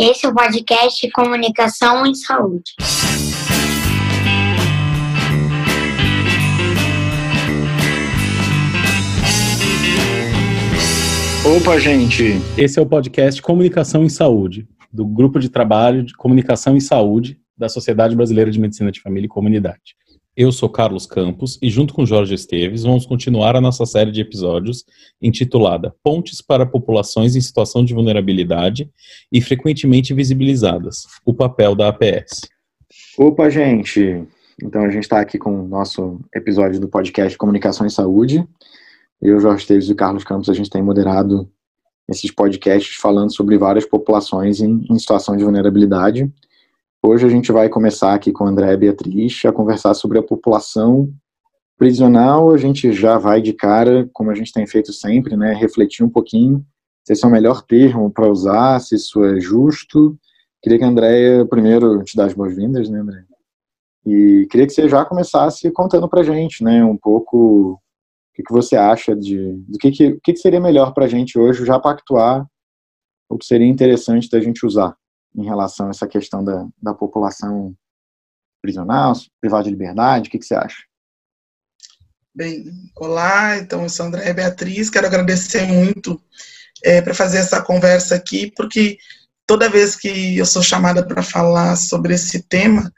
Esse é o podcast Comunicação em Saúde. Opa, gente! Esse é o podcast Comunicação em Saúde, do Grupo de Trabalho de Comunicação em Saúde da Sociedade Brasileira de Medicina de Família e Comunidade. Eu sou Carlos Campos e, junto com Jorge Esteves, vamos continuar a nossa série de episódios intitulada Pontes para Populações em Situação de Vulnerabilidade e Frequentemente Visibilizadas O Papel da APS. Opa, gente! Então, a gente está aqui com o nosso episódio do podcast Comunicação em Saúde. Eu, Jorge Esteves e Carlos Campos, a gente tem moderado esses podcasts falando sobre várias populações em, em situação de vulnerabilidade. Hoje a gente vai começar aqui com André Beatriz a conversar sobre a população prisional. A gente já vai de cara, como a gente tem feito sempre, né, refletir um pouquinho se esse é o melhor termo para usar, se isso é justo. Queria que a Andréia, primeiro, te dar as boas-vindas, né, André? E queria que você já começasse contando para a gente, né, um pouco o que, que você acha de, do que, que, que, que seria melhor para a gente hoje já pactuar o que seria interessante da gente usar em relação a essa questão da, da população prisional, privada de liberdade? O que, que você acha? Bem, olá, então eu sou André Beatriz, quero agradecer muito é, para fazer essa conversa aqui, porque toda vez que eu sou chamada para falar sobre esse tema,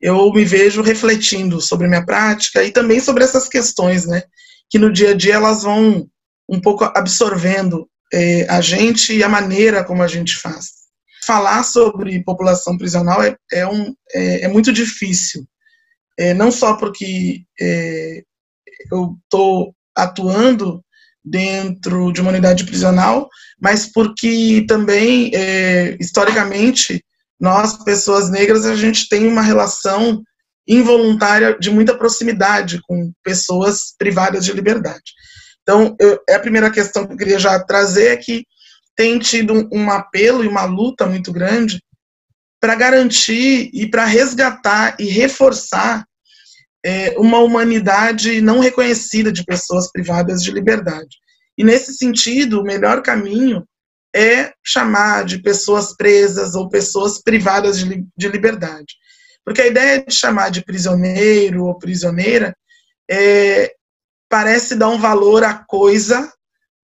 eu me vejo refletindo sobre minha prática e também sobre essas questões, né, que no dia a dia elas vão um pouco absorvendo é, a gente e a maneira como a gente faz falar sobre população prisional é, é, um, é, é muito difícil. É, não só porque é, eu estou atuando dentro de uma unidade prisional, mas porque também, é, historicamente, nós, pessoas negras, a gente tem uma relação involuntária de muita proximidade com pessoas privadas de liberdade. Então, eu, é a primeira questão que eu queria já trazer é que tem tido um apelo e uma luta muito grande para garantir e para resgatar e reforçar é, uma humanidade não reconhecida de pessoas privadas de liberdade. E nesse sentido, o melhor caminho é chamar de pessoas presas ou pessoas privadas de, de liberdade. Porque a ideia de chamar de prisioneiro ou prisioneira é, parece dar um valor à coisa,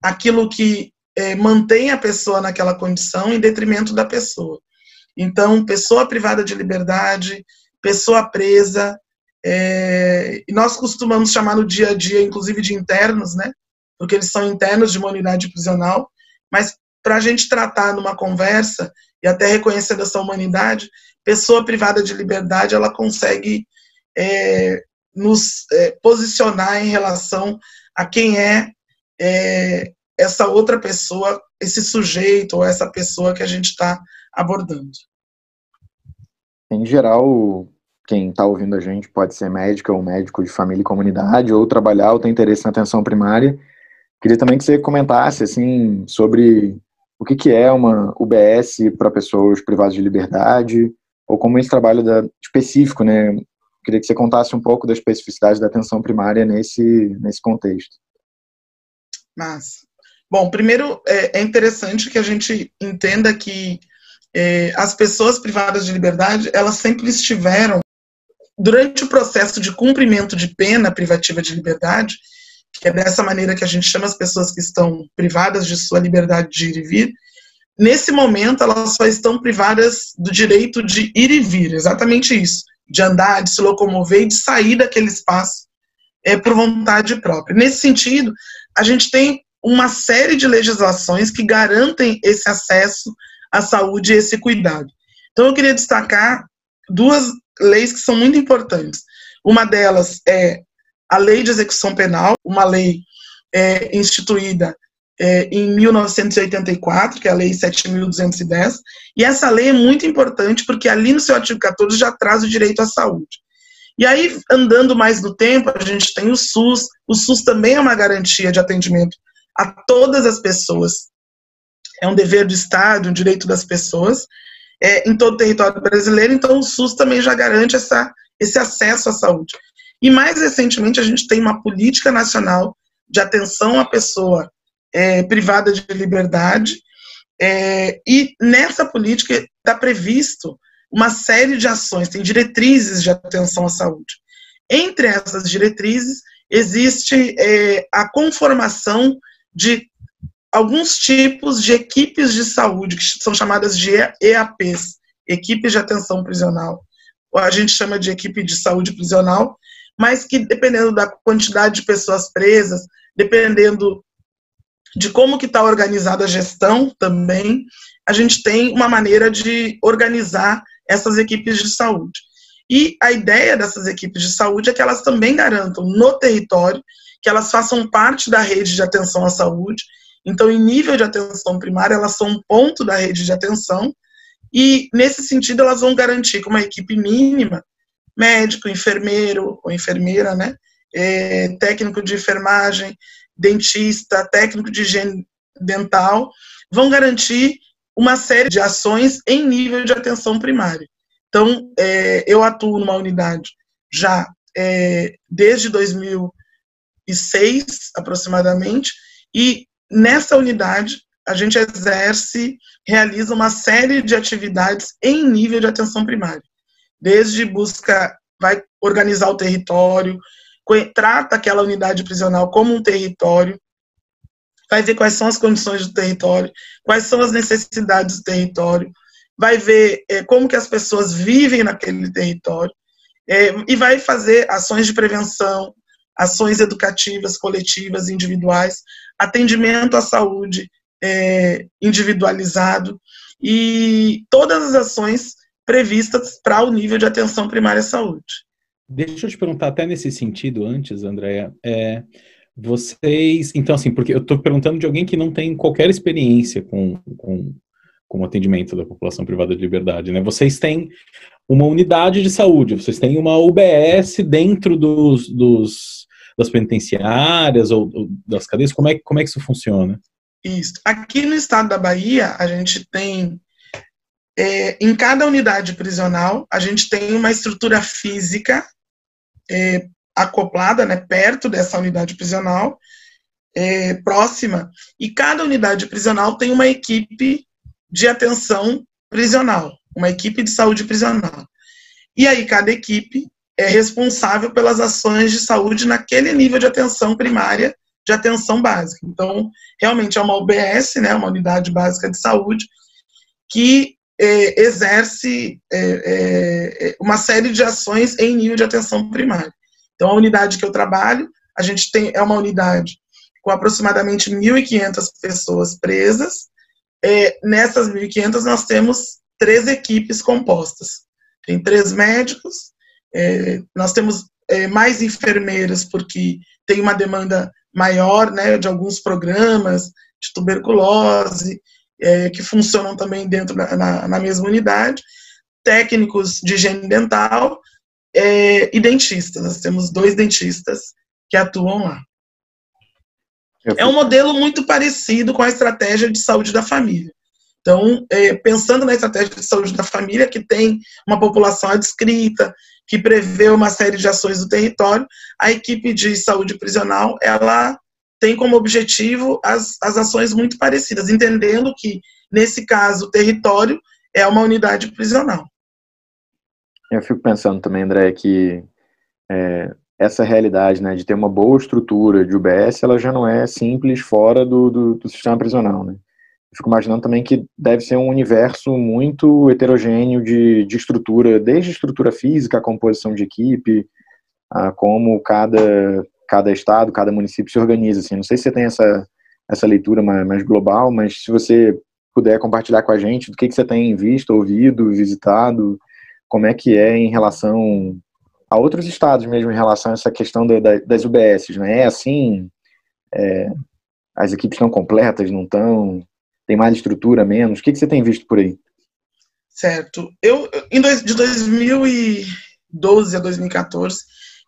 aquilo que é, mantém a pessoa naquela condição em detrimento da pessoa. Então, pessoa privada de liberdade, pessoa presa, é, e nós costumamos chamar no dia a dia, inclusive, de internos, né? Porque eles são internos de uma unidade prisional, mas para a gente tratar numa conversa e até reconhecer essa humanidade, pessoa privada de liberdade, ela consegue é, nos é, posicionar em relação a quem é, é essa outra pessoa, esse sujeito ou essa pessoa que a gente está abordando. Em geral, quem está ouvindo a gente pode ser médica ou médico de família e comunidade, ou trabalhar ou ter interesse na atenção primária. Queria também que você comentasse assim sobre o que, que é uma UBS para pessoas privadas de liberdade, ou como esse trabalho da, específico, né? Queria que você contasse um pouco da especificidade da atenção primária nesse, nesse contexto. Mas Bom, primeiro é, é interessante que a gente entenda que é, as pessoas privadas de liberdade, elas sempre estiveram, durante o processo de cumprimento de pena privativa de liberdade, que é dessa maneira que a gente chama as pessoas que estão privadas de sua liberdade de ir e vir, nesse momento elas só estão privadas do direito de ir e vir, exatamente isso, de andar, de se locomover e de sair daquele espaço é, por vontade própria. Nesse sentido, a gente tem uma série de legislações que garantem esse acesso à saúde e esse cuidado. Então, eu queria destacar duas leis que são muito importantes. Uma delas é a Lei de Execução Penal, uma lei é, instituída é, em 1984, que é a Lei 7.210, e essa lei é muito importante porque ali no seu artigo 14 já traz o direito à saúde. E aí, andando mais no tempo, a gente tem o SUS, o SUS também é uma garantia de atendimento a todas as pessoas. É um dever do Estado, um direito das pessoas, é, em todo o território brasileiro, então o SUS também já garante essa, esse acesso à saúde. E mais recentemente, a gente tem uma política nacional de atenção à pessoa é, privada de liberdade, É, e nessa política está previsto uma série de ações, tem diretrizes de atenção à saúde. Entre essas diretrizes, existe é, a conformação de alguns tipos de equipes de saúde, que são chamadas de EAPs, equipes de atenção prisional. A gente chama de equipe de saúde prisional, mas que dependendo da quantidade de pessoas presas, dependendo de como que está organizada a gestão também, a gente tem uma maneira de organizar essas equipes de saúde. E a ideia dessas equipes de saúde é que elas também garantam no território que elas façam parte da rede de atenção à saúde. Então, em nível de atenção primária, elas são um ponto da rede de atenção. E, nesse sentido, elas vão garantir que uma equipe mínima, médico, enfermeiro ou enfermeira, né, é, técnico de enfermagem, dentista, técnico de higiene dental, vão garantir uma série de ações em nível de atenção primária. Então, é, eu atuo numa unidade já é, desde 2006, aproximadamente, e nessa unidade a gente exerce, realiza uma série de atividades em nível de atenção primária. Desde busca, vai organizar o território, trata aquela unidade prisional como um território, vai ver quais são as condições do território, quais são as necessidades do território, vai ver é, como que as pessoas vivem naquele território é, e vai fazer ações de prevenção, ações educativas, coletivas, individuais, atendimento à saúde é, individualizado e todas as ações previstas para o nível de atenção primária à saúde. Deixa eu te perguntar até nesse sentido antes, Andréia, é, vocês, então assim, porque eu estou perguntando de alguém que não tem qualquer experiência com, com, com o atendimento da população privada de liberdade, né? Vocês têm uma unidade de saúde, vocês têm uma UBS dentro dos, dos das penitenciárias ou, ou, das cadeias, como é, como é que isso funciona? Isso. Aqui no estado da Bahia, a gente tem é, em cada unidade prisional, a gente tem uma estrutura física é, acoplada, né, perto dessa unidade prisional, é, próxima, e cada unidade prisional tem uma equipe de atenção prisional, uma equipe de saúde prisional. E aí, cada equipe é responsável pelas ações de saúde naquele nível de atenção primária, de atenção básica. Então, realmente é uma UBS, né, uma unidade básica de saúde, que é, exerce é, é, é uma série de ações em nível de atenção primária. Então, a unidade que eu trabalho, a gente tem é uma unidade com aproximadamente 1.500 pessoas presas. É, nessas 1.500, nós temos três equipes compostas. Tem três médicos, é, nós temos é, mais enfermeiras, porque tem uma demanda maior né, de alguns programas de tuberculose, é, que funcionam também dentro da, na, na mesma unidade, técnicos de higiene dental é, e dentistas. Nós temos dois dentistas que atuam lá. É um modelo muito parecido com a estratégia de saúde da família. Então, é, pensando na estratégia de saúde da família, que tem uma população adscrita, que prevê uma série de ações do território, a equipe de saúde prisional, ela tem como objetivo as, as ações muito parecidas, entendendo que, nesse caso, o território é uma unidade prisional. Eu fico pensando também, André, que é, essa realidade né, de ter uma boa estrutura de UBS, ela já não é simples fora do, do, do sistema prisional. Né? Fico imaginando também que deve ser um universo muito heterogêneo de, de estrutura, desde estrutura física, a composição de equipe, a como cada, cada estado, cada município se organiza. Assim. Não sei se você tem essa, essa leitura mais, mais global, mas se você puder compartilhar com a gente do que, que você tem visto, ouvido, visitado, como é que é em relação a outros estados mesmo, em relação a essa questão da, da, das UBSs, né? É assim, é, as equipes estão completas, não estão, tem mais estrutura, menos? O que, que você tem visto por aí? Certo. Eu, em dois, de 2012 a 2014,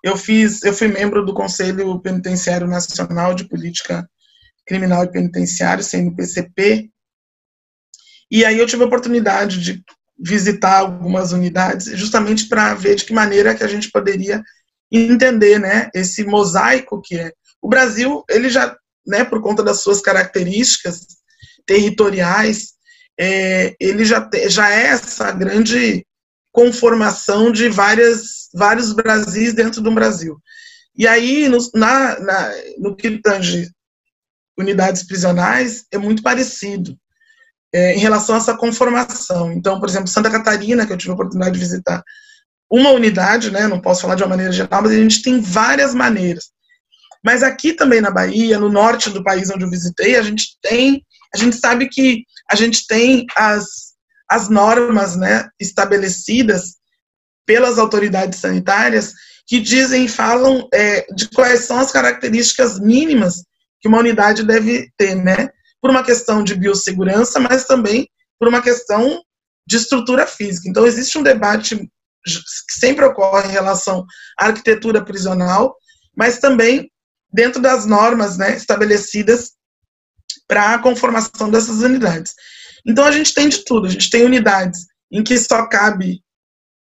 eu fiz, eu fui membro do Conselho Penitenciário Nacional de Política Criminal e Penitenciária, CNPCP, e aí eu tive a oportunidade de visitar algumas unidades, justamente para ver de que maneira que a gente poderia entender, né, esse mosaico que é. O Brasil, ele já, né, por conta das suas características territoriais, é, ele já, já é essa grande conformação de várias, vários Brasis dentro de um Brasil. E aí, no, na, na, no que tange unidades prisionais, é muito parecido é, em relação a essa conformação. Então, por exemplo, Santa Catarina, que eu tive a oportunidade de visitar, uma unidade, né, não posso falar de uma maneira geral, mas a gente tem várias maneiras. Mas aqui também na Bahia, no norte do país onde eu visitei, a gente tem, a gente sabe que a gente tem as, as normas né, estabelecidas pelas autoridades sanitárias que dizem e falam é, de quais são as características mínimas que uma unidade deve ter, né? Por uma questão de biossegurança, mas também por uma questão de estrutura física. Então, existe um debate que sempre ocorre em relação à arquitetura prisional, mas também dentro das normas né, estabelecidas para a conformação dessas unidades. Então a gente tem de tudo, a gente tem unidades em que só cabe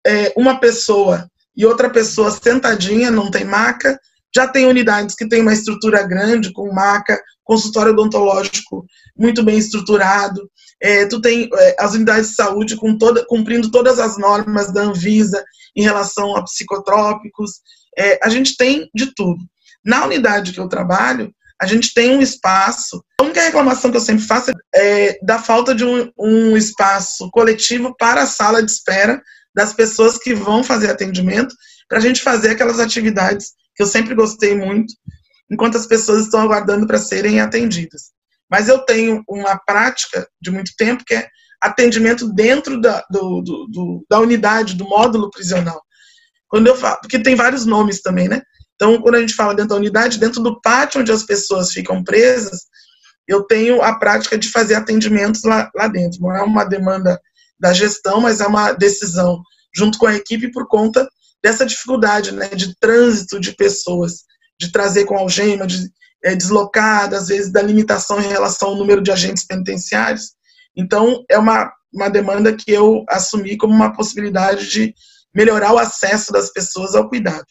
é, uma pessoa e outra pessoa sentadinha, não tem maca, já tem unidades que tem uma estrutura grande, com maca, consultório odontológico muito bem estruturado, é, tu tem é, as unidades de saúde com toda, cumprindo todas as normas da Anvisa em relação a psicotrópicos, é, a gente tem de tudo. Na unidade que eu trabalho, a gente tem um espaço. A única reclamação que eu sempre faço é da falta de um, um espaço coletivo para a sala de espera das pessoas que vão fazer atendimento, para a gente fazer aquelas atividades que eu sempre gostei muito, enquanto as pessoas estão aguardando para serem atendidas. Mas eu tenho uma prática de muito tempo que é atendimento dentro da, do, do, do, da unidade, do módulo prisional. Quando eu falo, porque tem vários nomes também, né? Então, quando a gente fala dentro da unidade, dentro do pátio onde as pessoas ficam presas, eu tenho a prática de fazer atendimentos lá, lá dentro. Não é uma demanda da gestão, mas é uma decisão junto com a equipe por conta dessa dificuldade né, de trânsito de pessoas, de trazer com algema, de é, deslocar, às vezes, da limitação em relação ao número de agentes penitenciários. Então, é uma, uma demanda que eu assumi como uma possibilidade de melhorar o acesso das pessoas ao cuidado.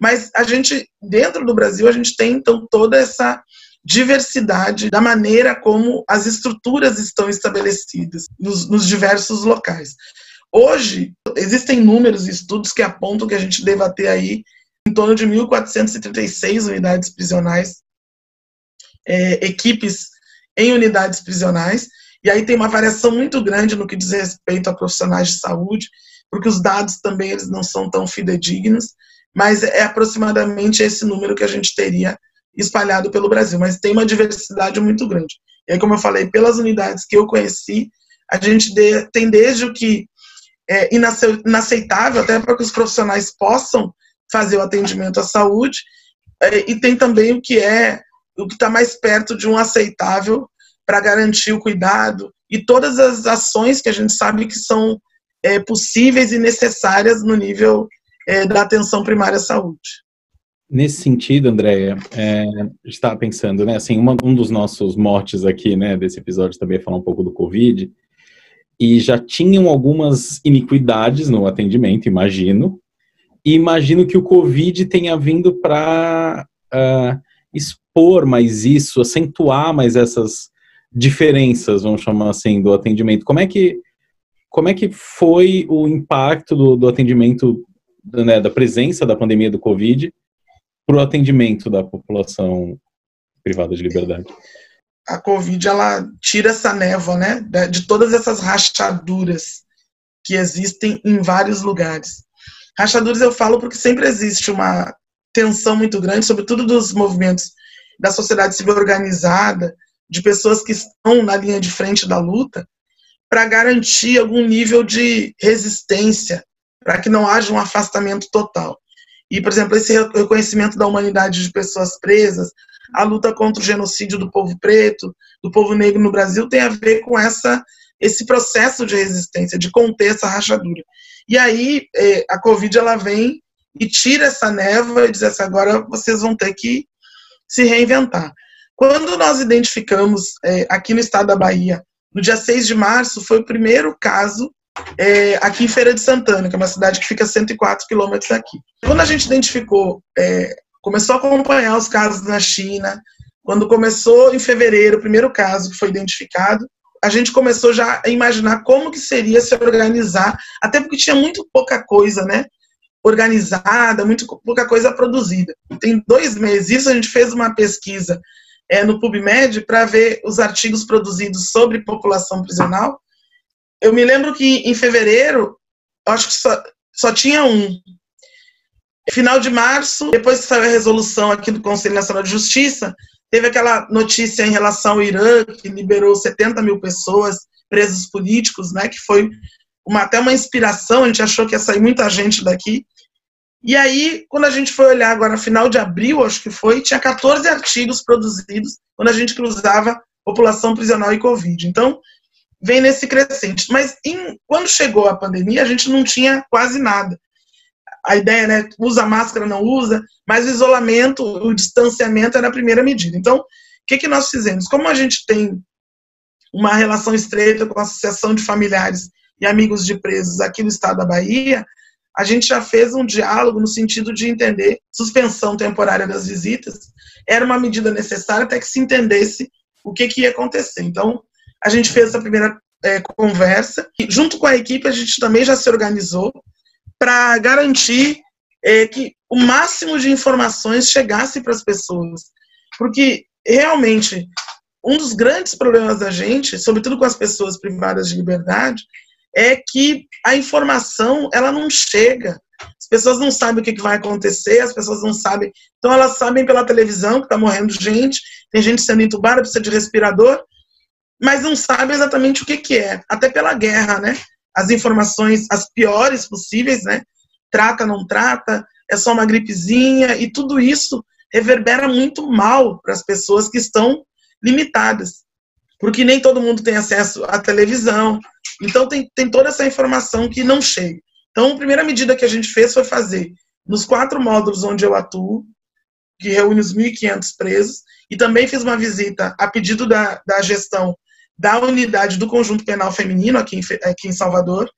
Mas a gente, dentro do Brasil, a gente tem então toda essa diversidade da maneira como as estruturas estão estabelecidas nos, nos diversos locais. Hoje, existem números e estudos que apontam que a gente deva ter aí em torno de 1.436 unidades prisionais, é, equipes em unidades prisionais, e aí tem uma variação muito grande no que diz respeito a profissionais de saúde, porque os dados também eles não são tão fidedignos, mas é aproximadamente esse número que a gente teria espalhado pelo Brasil, mas tem uma diversidade muito grande. E aí, como eu falei, pelas unidades que eu conheci, a gente tem desde o que é inaceitável, até para que os profissionais possam fazer o atendimento à saúde, é, e tem também o que é o que está mais perto de um aceitável para garantir o cuidado e todas as ações que a gente sabe que são é, possíveis e necessárias no nível é, da atenção primária à saúde. Nesse sentido, Andréia, é, estava pensando, né, assim, uma, um dos nossos motes aqui, né, desse episódio também é falar um pouco do Covid, e já tinham algumas iniquidades no atendimento, imagino, e imagino que o Covid tenha vindo para uh, ah, expor mais isso, acentuar mais essas diferenças, vamos chamar assim, do atendimento. Como é que, como é que foi o impacto do, do atendimento né, da presença da pandemia do Covid para o atendimento da população privada de liberdade? A Covid ela tira essa névoa, né, de todas essas rachaduras que existem em vários lugares. Rachaduras eu falo porque sempre existe uma tensão muito grande, sobretudo dos movimentos da sociedade civil organizada, de pessoas que estão na linha de frente da luta, para garantir algum nível de resistência para que não haja um afastamento total. E, por exemplo, esse reconhecimento da humanidade de pessoas presas, a luta contra o genocídio do povo preto, do povo negro no Brasil, tem a ver com essa, esse processo de resistência, de conter essa rachadura. E aí, é, a Covid ela vem e tira essa névoa e diz assim: agora vocês vão ter que se reinventar. Quando nós identificamos é, aqui no estado da Bahia, no dia 6 de março, foi o primeiro caso é, aqui em Feira de Santana, que é uma cidade que fica a 104 quilômetros daqui. Quando a gente identificou, é, começou a acompanhar os casos na China, quando começou em fevereiro o primeiro caso que foi identificado, a gente começou já a imaginar como que seria se organizar, até porque tinha muito pouca coisa, né? Organizada, muito pouca coisa produzida. Tem dois meses, isso a gente fez uma pesquisa é, no PubMed para ver os artigos produzidos sobre população prisional. Eu me lembro que em fevereiro, acho que só, só tinha um. Final de março, depois que saiu a resolução aqui do Conselho Nacional de Justiça, teve aquela notícia em relação ao Irã, que liberou 70 mil pessoas, presos políticos, né, que foi uma, até uma inspiração, a gente achou que ia sair muita gente daqui. E aí, quando a gente foi olhar agora, final de abril, acho que foi, tinha 14 artigos produzidos quando a gente cruzava população prisional e Covid. Então, vem nesse crescente. Mas em, quando chegou a pandemia, a gente não tinha quase nada. A ideia, né, usa máscara, não usa, mas o isolamento, o distanciamento era a primeira medida. Então, o que, que nós fizemos? Como a gente tem uma relação estreita com a Associação de Familiares e Amigos de Presos aqui no estado da Bahia, a gente já fez um diálogo no sentido de entender suspensão temporária das visitas era uma medida necessária até que se entendesse o que, que ia acontecer. Então, a gente fez essa primeira é, conversa e, junto com a equipe, a gente também já se organizou para garantir é, que o máximo de informações chegasse para as pessoas. Porque, realmente, um dos grandes problemas da gente, sobretudo com as pessoas privadas de liberdade, é que a informação ela não chega. As pessoas não sabem o que vai acontecer, as pessoas não sabem. Então elas sabem pela televisão que está morrendo gente, tem gente sendo entubada, precisa de respirador, mas não sabem exatamente o que, que é. Até pela guerra, né? As informações, as piores possíveis, né? Trata, não trata, é só uma gripezinha, e tudo isso reverbera muito mal para as pessoas que estão limitadas. Porque nem todo mundo tem acesso à televisão, então, tem, tem toda essa informação que não chega. Então, a primeira medida que a gente fez foi fazer, nos quatro módulos onde eu atuo, que reúne os 1.500 presos, e também fiz uma visita a pedido da, da gestão da unidade do Conjunto Penal Feminino, aqui em, aqui em Salvador,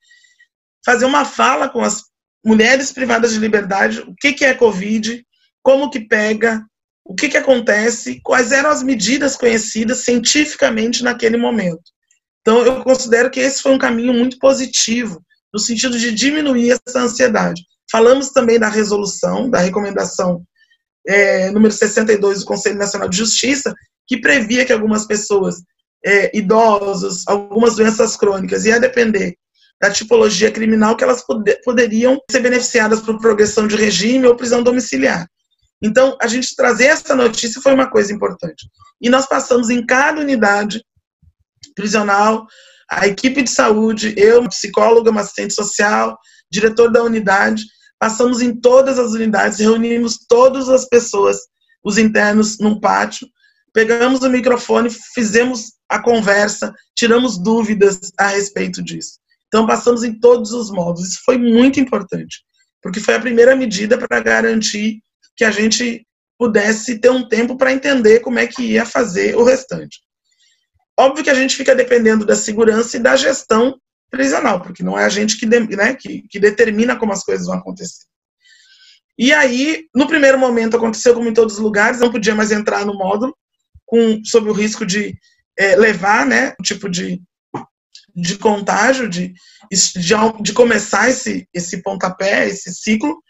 fazer uma fala com as mulheres privadas de liberdade, o que, que é Covid, como que pega, o que, que acontece, quais eram as medidas conhecidas cientificamente naquele momento. Então, eu considero que esse foi um caminho muito positivo, no sentido de diminuir essa ansiedade. Falamos também da resolução, da recomendação é, número 62 do Conselho Nacional de Justiça, que previa que algumas pessoas, é, idosos, algumas doenças crônicas, ia depender da tipologia criminal, que elas poder, poderiam ser beneficiadas por progressão de regime ou prisão domiciliar. Então, a gente trazer essa notícia foi uma coisa importante. E nós passamos em cada unidade prisional, a equipe de saúde, eu, psicóloga, uma assistente social, diretor da unidade, passamos em todas as unidades, reunimos todas as pessoas, os internos, num pátio, pegamos o microfone, fizemos a conversa, tiramos dúvidas a respeito disso. Então, passamos em todos os modos. Isso foi muito importante, porque foi a primeira medida para garantir que a gente pudesse ter um tempo para entender como é que ia fazer o restante. Óbvio que a gente fica dependendo da segurança e da gestão prisional, porque não é a gente que, né, que, que determina como as coisas vão acontecer. E aí, no primeiro momento, aconteceu como em todos os lugares, não podia mais entrar no módulo, com, sob o risco de é, levar né, um tipo de, de contágio, de, de, de começar esse, esse pontapé, esse ciclo.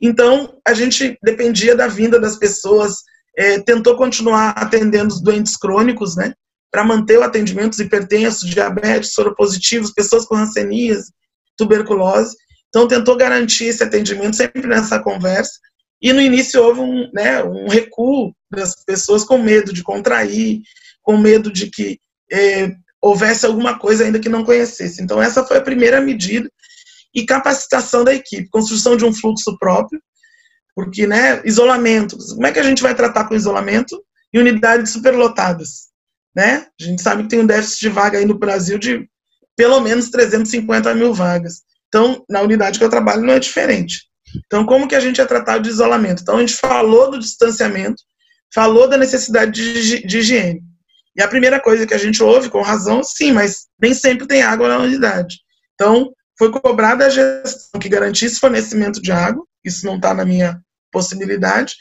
Então, a gente dependia da vinda das pessoas, é, tentou continuar atendendo os doentes crônicos, né? para manter o atendimento, os hipertensos, diabetes, soropositivos, pessoas com rancenias, tuberculose. Então, tentou garantir esse atendimento sempre nessa conversa. E no início houve um, né, um recuo das pessoas com medo de contrair, com medo de que é, houvesse alguma coisa ainda que não conhecesse. Então, essa foi a primeira medida. E capacitação da equipe, construção de um fluxo próprio, porque, né, isolamento. Como é que a gente vai tratar com isolamento em unidades superlotadas? né? A gente sabe que tem um déficit de vaga aí no Brasil de pelo menos 350 mil vagas. Então, na unidade que eu trabalho não é diferente. Então, como que a gente é tratado de isolamento? Então, a gente falou do distanciamento, falou da necessidade de, de higiene. E a primeira coisa que a gente ouve, com razão, sim, mas nem sempre tem água na unidade. Então, foi cobrada a gestão que garantisse fornecimento de água, isso não está na minha possibilidade,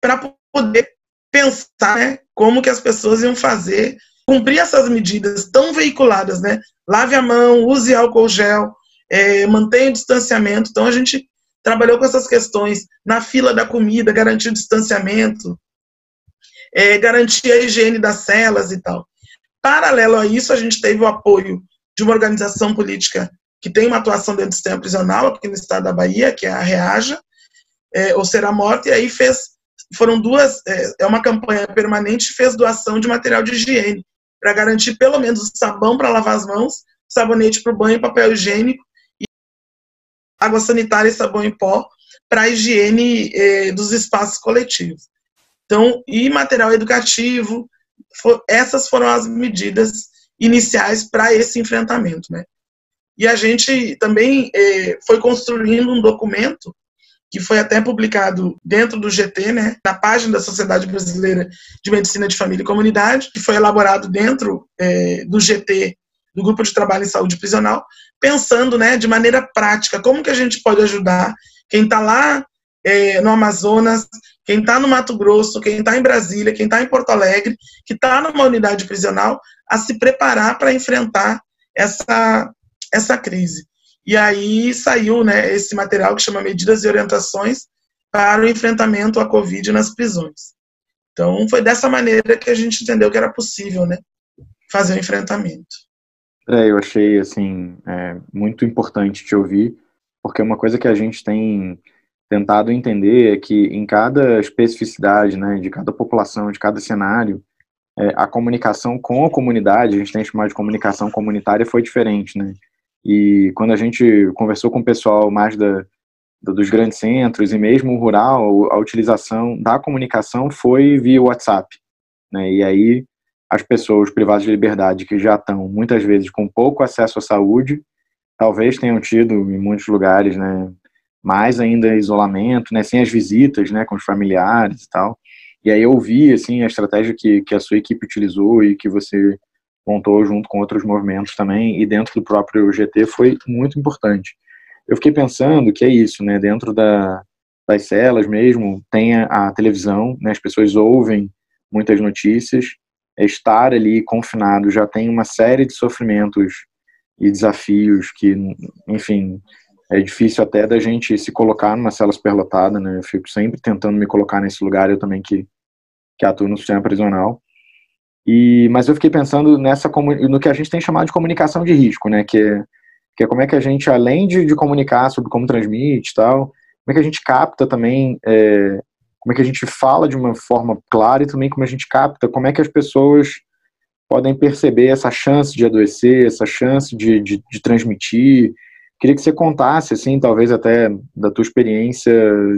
para poder pensar né, como que as pessoas iam fazer cumprir essas medidas tão veiculadas, né? Lave a mão, use álcool gel, é, mantenha o distanciamento. Então, a gente trabalhou com essas questões na fila da comida, garantir o distanciamento, é, garantir a higiene das celas e tal. Paralelo a isso, a gente teve o apoio de uma organização política que tem uma atuação dentro do sistema prisional aqui no estado da Bahia, que é a Reaja, é, ou Será Morte, e aí fez, foram duas, é, é uma campanha permanente, fez doação de material de higiene, para garantir pelo menos sabão para lavar as mãos, sabonete para o banho, papel higiênico, e água sanitária e sabão em pó para a higiene eh, dos espaços coletivos. Então, e material educativo, for, essas foram as medidas iniciais para esse enfrentamento, né? E a gente também eh, foi construindo um documento que foi até publicado dentro do GT, né, na página da Sociedade Brasileira de Medicina de Família e Comunidade, que foi elaborado dentro é, do GT, do Grupo de Trabalho em Saúde Prisional, pensando, né, de maneira prática, como que a gente pode ajudar quem está lá é, no Amazonas, quem está no Mato Grosso, quem está em Brasília, quem está em Porto Alegre, que está numa unidade prisional, a se preparar para enfrentar essa, essa crise. E aí saiu né, esse material que chama Medidas e Orientações para o Enfrentamento à Covid nas Prisões. Então, foi dessa maneira que a gente entendeu que era possível né, fazer o enfrentamento. É, eu achei assim é, muito importante te ouvir, porque uma coisa que a gente tem tentado entender é que em cada especificidade, né, de cada população, de cada cenário, é, a comunicação com a comunidade, a gente tem chamado de comunicação comunitária, foi diferente, né? E quando a gente conversou com o pessoal mais da, dos grandes centros e mesmo rural, a utilização da comunicação foi via WhatsApp. Né? E aí as pessoas privadas de liberdade que já estão muitas vezes com pouco acesso à saúde, talvez tenham tido em muitos lugares, né, mais ainda isolamento, né, sem as visitas, né, com os familiares e tal. E aí eu vi assim a estratégia que, que a sua equipe utilizou e que você montou junto com outros movimentos também, e dentro do próprio GT foi muito importante. Eu fiquei pensando que é isso, né, dentro da, das celas mesmo, tem a, a televisão, né, as pessoas ouvem muitas notícias, estar ali confinado já tem uma série de sofrimentos e desafios que, enfim, é difícil até da gente se colocar numa cela superlotada, né? Eu fico sempre tentando me colocar nesse lugar, eu também que, que atuo no sistema prisional. E, mas eu fiquei pensando nessa no que a gente tem chamado de comunicação de risco, né? Que é, que é como é que a gente, além de, de comunicar sobre como transmite e tal, como é que a gente capta também, é, como é que a gente fala de uma forma clara e também como a gente capta, como é que as pessoas podem perceber essa chance de adoecer, essa chance de, de, de transmitir. Queria que você contasse, assim, talvez até da tua experiência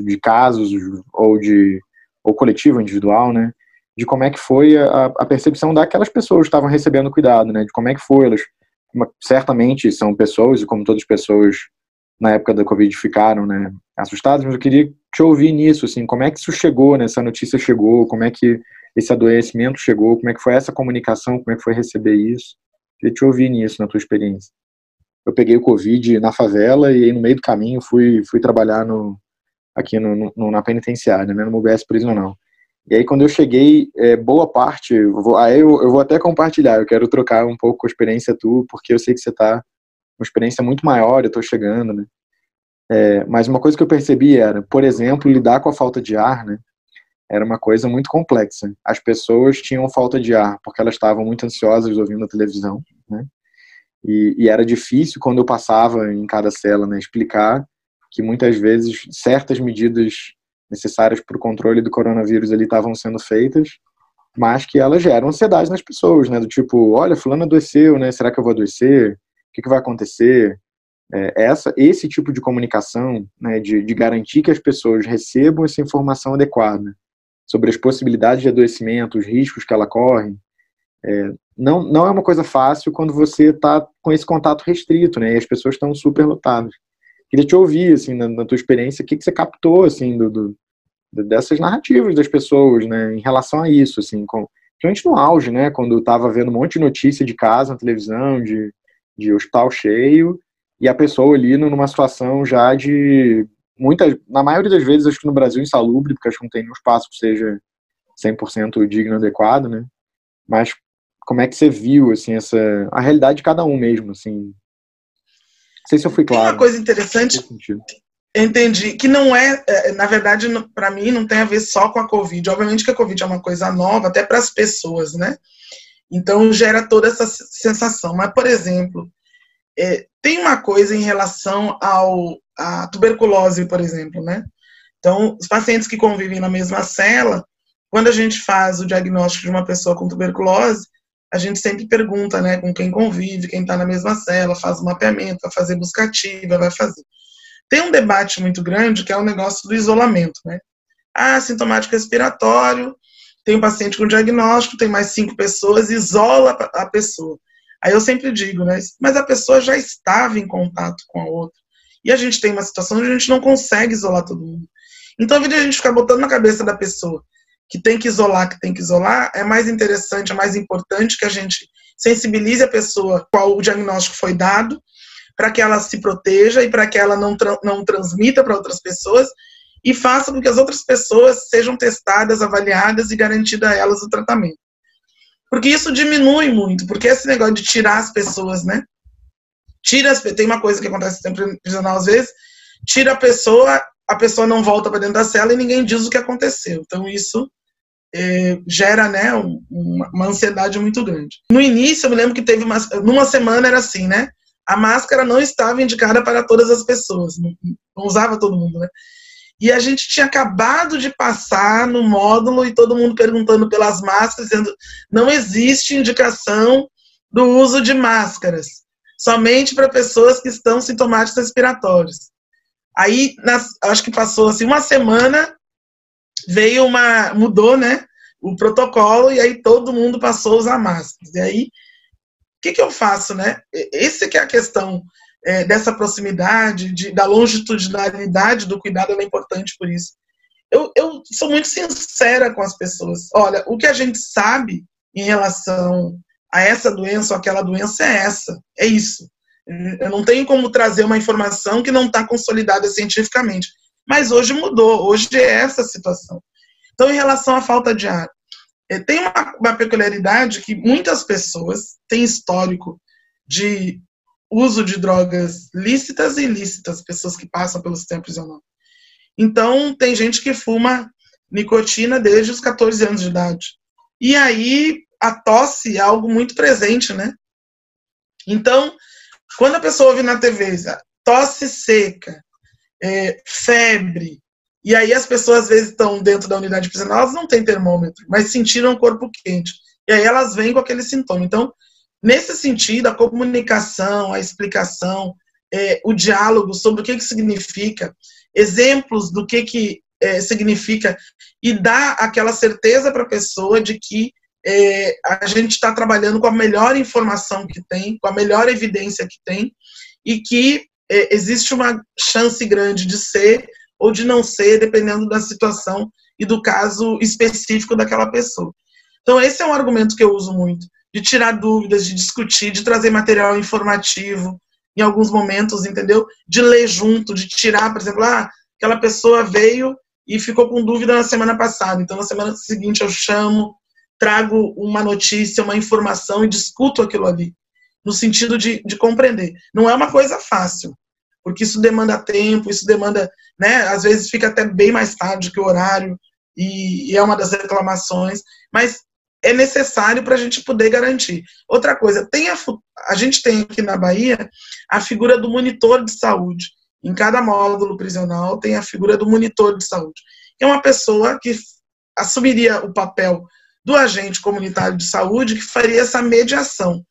de casos ou de ou coletivo, individual, né? de como é que foi a, a percepção daquelas pessoas que estavam recebendo cuidado, né? De como é que foi elas certamente são pessoas e como todas as pessoas na época da Covid ficaram, né, assustadas, mas eu queria te ouvir nisso, assim, como é que isso chegou, né, essa notícia chegou, como é que esse adoecimento chegou, como é que foi essa comunicação, como é que foi receber isso, queria te ouvir nisso, na tua experiência. Eu peguei o Covid na favela e aí no meio do caminho fui, fui trabalhar no, aqui no, no na penitenciária, né, no UBS prisional. E aí, quando eu cheguei, é, boa parte, vou, aí eu, eu, vou até compartilhar, eu quero trocar um pouco a experiência tua, porque eu sei que você está uma experiência muito maior, eu estou chegando, né? É, mas uma coisa que eu percebi era, por exemplo, lidar com a falta de ar, né? Era uma coisa muito complexa. As pessoas tinham falta de ar porque elas estavam muito ansiosas ouvindo a televisão, né? E, e era difícil quando eu passava em cada cela, né, explicar que muitas vezes certas medidas necessárias para o controle do coronavírus ali estavam sendo feitas, mas que elas geram ansiedade nas pessoas, né? Do tipo, olha, fulano adoeceu, né? Será que eu vou adoecer? O que, que vai acontecer? É, essa, esse tipo de comunicação, né, de, de garantir que as pessoas recebam essa informação adequada sobre as possibilidades de adoecimento, os riscos que ela corre, é, não, não é uma coisa fácil quando você está com esse contato restrito, né? E as pessoas estão super lotadas. Queria te ouvir, assim, na, na tua experiência, o que, que você captou, assim, do, do, dessas narrativas das pessoas, né, em relação a isso, assim, com, principalmente no auge, né, quando estava vendo um monte de notícia de casa na televisão, de, de hospital cheio, e a pessoa ali numa situação já de muitas, na maioria das vezes, acho que no Brasil insalubre, porque acho que não tem nenhum espaço que seja 100% digno, adequado, né, mas como é que você viu, assim, essa, a realidade de cada um mesmo, assim. Não sei se eu fui claro. Tem uma coisa interessante, entendi, que não é, é na verdade, para mim, não tem a ver só com a Covid. Obviamente que a Covid é uma coisa nova, até para as pessoas, né? Então, gera toda essa sensação. Mas, por exemplo, é, tem uma coisa em relação ao, à tuberculose, por exemplo, né? Então, os pacientes que convivem na mesma cela, quando a gente faz o diagnóstico de uma pessoa com tuberculose, a gente sempre pergunta, né, com quem convive, quem está na mesma cela, faz o mapeamento, vai fazer busca ativa, vai fazer. Tem um debate muito grande que é o negócio do isolamento, né? Ah, sintomático respiratório, tem um paciente com diagnóstico, tem mais cinco pessoas, isola a pessoa. Aí eu sempre digo, né? Mas a pessoa já estava em contato com a outra. E a gente tem uma situação onde a gente não consegue isolar todo mundo. Então, invés de a gente ficar botando na cabeça da pessoa que tem que isolar, que tem que isolar, é mais interessante, é mais importante que a gente sensibilize a pessoa qual o diagnóstico foi dado, para que ela se proteja e para que ela não, tra não transmita para outras pessoas e faça com que as outras pessoas sejam testadas, avaliadas e garantida a elas o tratamento. Porque isso diminui muito, porque esse negócio de tirar as pessoas, né? Tira as, tem uma coisa que acontece sempre prisional às vezes, tira a pessoa, a pessoa não volta para dentro da cela e ninguém diz o que aconteceu. Então isso é, gera, né, uma, uma, ansiedade muito grande. No início eu me lembro que teve uma, numa semana era assim, né? A máscara não estava indicada para todas as pessoas, não, não usava todo mundo, né? E a gente tinha acabado de passar no módulo e todo mundo perguntando pelas máscaras, dizendo não existe indicação do uso de máscaras, somente para pessoas que estão sintomáticos respiratórios. Aí, nas, acho que passou assim uma semana, veio uma, mudou, né, o protocolo e aí todo mundo passou a usar máscaras. E aí, o que, que eu faço, né? Esse que é a questão é, dessa proximidade, de, da longitudinalidade do cuidado, ela é importante por isso. Eu, eu sou muito sincera com as pessoas. Olha, o que a gente sabe em relação a essa doença ou aquela doença é essa, é isso. Eu não tenho como trazer uma informação que não está consolidada cientificamente. Mas hoje mudou, hoje é essa situação. Então, em relação à falta de ar, é, tem uma, uma peculiaridade que muitas pessoas têm histórico de uso de drogas lícitas e ilícitas, pessoas que passam pelo sistema prisional. Então, tem gente que fuma nicotina desde os 14 anos de idade. E aí, a tosse é algo muito presente, né? Então, quando a pessoa ouve na TV, tosse seca, é, febre, e aí as pessoas às vezes estão dentro da unidade prisional, elas não têm termômetro, mas sentiram o corpo quente. E aí elas vêm com aquele sintoma. Então, Nesse sentido, a comunicação, a explicação, é, o diálogo sobre o que, que significa, exemplos do que, que é, significa, e dar aquela certeza para a pessoa de que é, a gente está trabalhando com a melhor informação que tem, com a melhor evidência que tem, e que é, existe uma chance grande de ser ou de não ser, dependendo da situação e do caso específico daquela pessoa. Então, esse é um argumento que eu uso muito de tirar dúvidas, de discutir, de trazer material informativo em alguns momentos, entendeu? De ler junto, de tirar, por exemplo, ah, aquela pessoa veio e ficou com dúvida na semana passada, então na semana seguinte eu chamo, trago uma notícia, uma informação e discuto aquilo ali, no sentido de, de compreender. Não é uma coisa fácil, porque isso demanda tempo, isso demanda, né, às vezes fica até bem mais tarde que o horário, e, e é uma das reclamações, mas é necessário para a gente poder garantir. Outra coisa, tem a, a gente tem aqui na Bahia a figura do monitor de saúde. Em cada módulo prisional tem a figura do monitor de saúde, é uma pessoa que assumiria o papel do agente comunitário de saúde que faria essa mediação.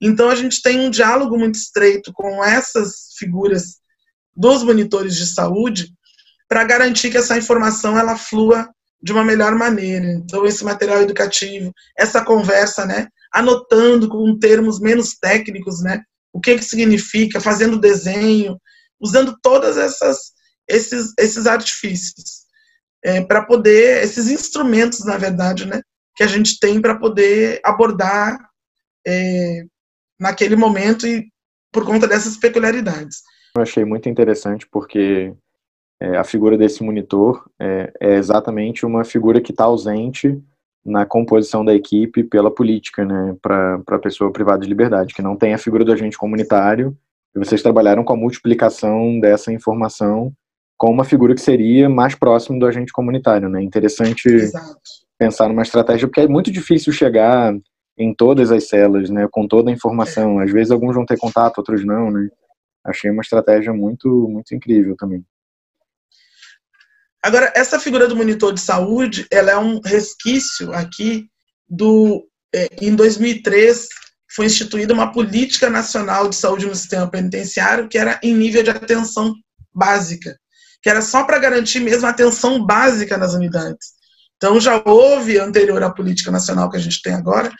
Então a gente tem um diálogo muito estreito com essas figuras dos monitores de saúde para garantir que essa informação ela flua de uma melhor maneira. Então, esse material educativo, essa conversa, né, anotando com termos menos técnicos, né, o que que significa, fazendo desenho, usando todas essas esses esses artifícios é, para poder esses instrumentos, na verdade, né, que a gente tem para poder abordar é, naquele momento e por conta dessas peculiaridades. Eu achei muito interessante porque é, a figura desse monitor é, é exatamente uma figura que está ausente na composição da equipe pela política, né, para a pessoa privada de liberdade, que não tem a figura do agente comunitário, e vocês trabalharam com a multiplicação dessa informação com uma figura que seria mais próximo do agente comunitário, né? Interessante Exato. pensar numa estratégia, porque é muito difícil chegar em todas as celas, né, com toda a informação. Às vezes alguns vão ter contato, outros não, né? Achei uma estratégia muito, muito incrível também. Agora, essa figura do monitor de saúde, ela é um resquício aqui do. É, em 2003, foi instituída uma política nacional de saúde no sistema penitenciário que era em nível de atenção básica, que era só para garantir mesmo a atenção básica nas unidades. Então, já houve, anterior à política nacional que a gente tem agora,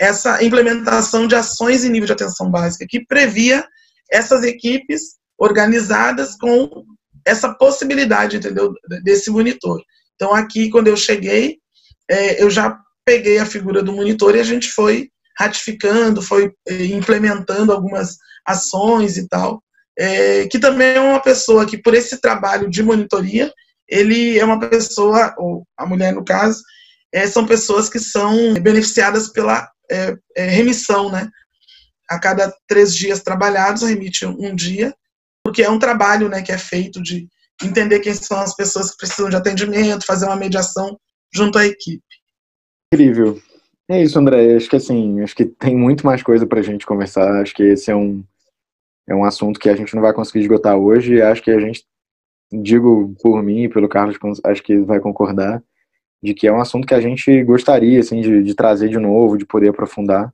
essa implementação de ações em nível de atenção básica, que previa essas equipes organizadas com essa possibilidade, entendeu, desse monitor. Então, aqui, quando eu cheguei, é, eu já peguei a figura do monitor e a gente foi ratificando, foi é, implementando algumas ações e tal, é, que também é uma pessoa que, por esse trabalho de monitoria, ele é uma pessoa, ou a mulher no caso, é, são pessoas que são beneficiadas pela é, é, remissão, né? A cada três dias trabalhados, remite um dia, porque é um trabalho né, que é feito de entender quem são as pessoas que precisam de atendimento, fazer uma mediação junto à equipe. Incrível. É isso, André. Acho que assim, acho que tem muito mais coisa para a gente conversar. Acho que esse é um é um assunto que a gente não vai conseguir esgotar hoje. Acho que a gente, digo por mim e pelo Carlos, acho que vai concordar, de que é um assunto que a gente gostaria assim de, de trazer de novo, de poder aprofundar.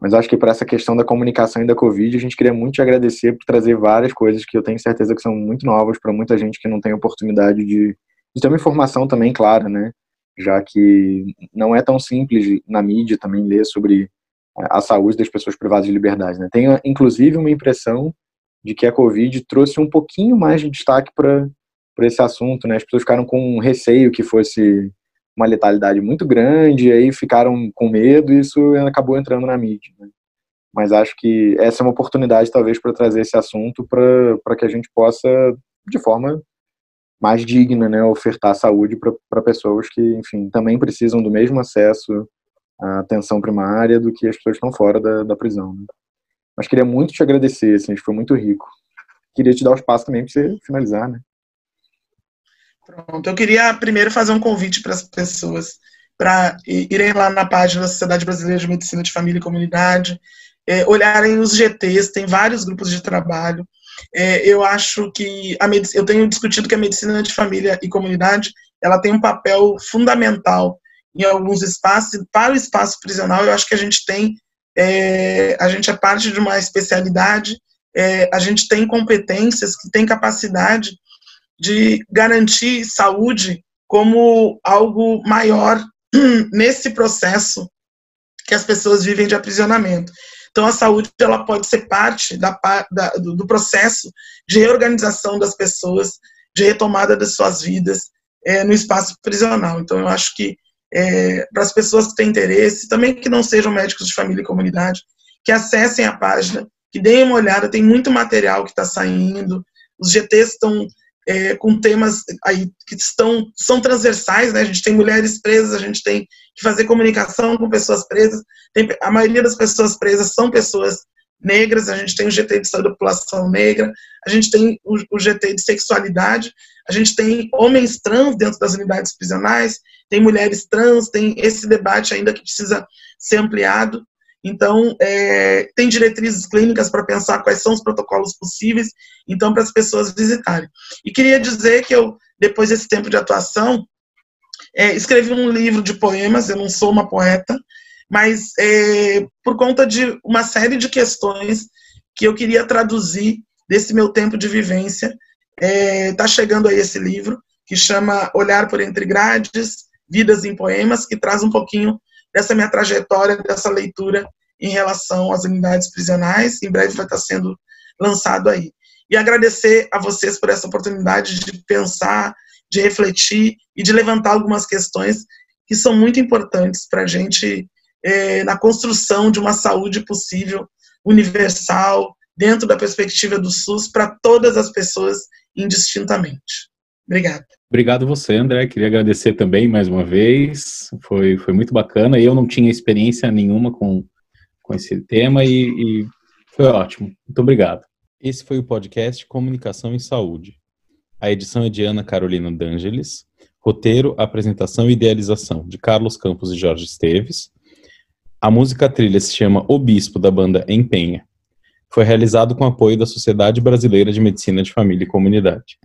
Mas acho que para essa questão da comunicação e da Covid, a gente queria muito te agradecer por trazer várias coisas que eu tenho certeza que são muito novas para muita gente que não tem oportunidade de, de ter uma informação também clara, né? Já que não é tão simples na mídia também ler sobre a saúde das pessoas privadas de liberdade, né? Tenho, inclusive, uma impressão de que a Covid trouxe um pouquinho mais de destaque para esse assunto, né? As pessoas ficaram com um receio que fosse uma letalidade muito grande, e aí ficaram com medo e isso acabou entrando na mídia. Né? Mas acho que essa é uma oportunidade, talvez, para trazer esse assunto para que a gente possa, de forma mais digna, né, ofertar saúde para pessoas que, enfim, também precisam do mesmo acesso à atenção primária do que as pessoas que estão fora da, da prisão. Né? Mas queria muito te agradecer, assim, foi muito rico. Queria te dar o espaço também para você finalizar, né? Pronto, eu queria primeiro fazer um convite para as pessoas para irem lá na página da Sociedade Brasileira de Medicina de Família e Comunidade, é, olharem os GTs, tem vários grupos de trabalho. É, eu acho que a eu tenho discutido que a medicina de família e comunidade ela tem um papel fundamental em alguns espaços. Para o espaço prisional, eu acho que a gente tem, é, a gente é parte de uma especialidade, é, a gente tem competências, que tem capacidade de garantir saúde como algo maior nesse processo que as pessoas vivem de aprisionamento. Então, a saúde ela pode ser parte da, da, do processo de reorganização das pessoas, de retomada das suas vidas é, no espaço prisional. Então, eu acho que é, para as pessoas que têm interesse, também que não sejam médicos de família e comunidade, que acessem a página, que deem uma olhada, tem muito material que está saindo, os GTs estão é, com temas aí que estão, são transversais, né? A gente tem mulheres presas, a gente tem que fazer comunicação com pessoas presas. Tem, a maioria das pessoas presas são pessoas negras, a gente tem o GT de saúde da população negra, a gente tem o, o GT de sexualidade, a gente tem homens trans dentro das unidades prisionais, tem mulheres trans, tem esse debate ainda que precisa ser ampliado. Então, é, tem diretrizes clínicas para pensar quais são os protocolos possíveis, então, para as pessoas visitarem. E queria dizer que eu, depois desse tempo de atuação, é, escrevi um livro de poemas, eu não sou uma poeta, mas é, por conta de uma série de questões que eu queria traduzir desse meu tempo de vivência, está é, chegando aí esse livro, que chama Olhar por Entre Grades, Vidas em Poemas, que traz um pouquinho dessa minha trajetória, dessa leitura em relação às unidades prisionais. Em breve vai estar sendo lançado aí. E agradecer a vocês por essa oportunidade de pensar, de refletir e de levantar algumas questões que são muito importantes para a gente é, na construção de uma saúde possível, universal, dentro da perspectiva do SUS, para todas as pessoas indistintamente. Obrigada. Obrigado você, André. Queria agradecer também mais uma vez. Foi, foi muito bacana. Eu não tinha experiência nenhuma com, com esse tema e, e foi ótimo. Muito obrigado. Esse foi o podcast Comunicação e Saúde. A edição é de Ana Carolina D'Angeles. Roteiro, apresentação e idealização de Carlos Campos e Jorge Esteves. A música trilha se chama O Bispo, da banda Empenha. Foi realizado com apoio da Sociedade Brasileira de Medicina de Família e Comunidade.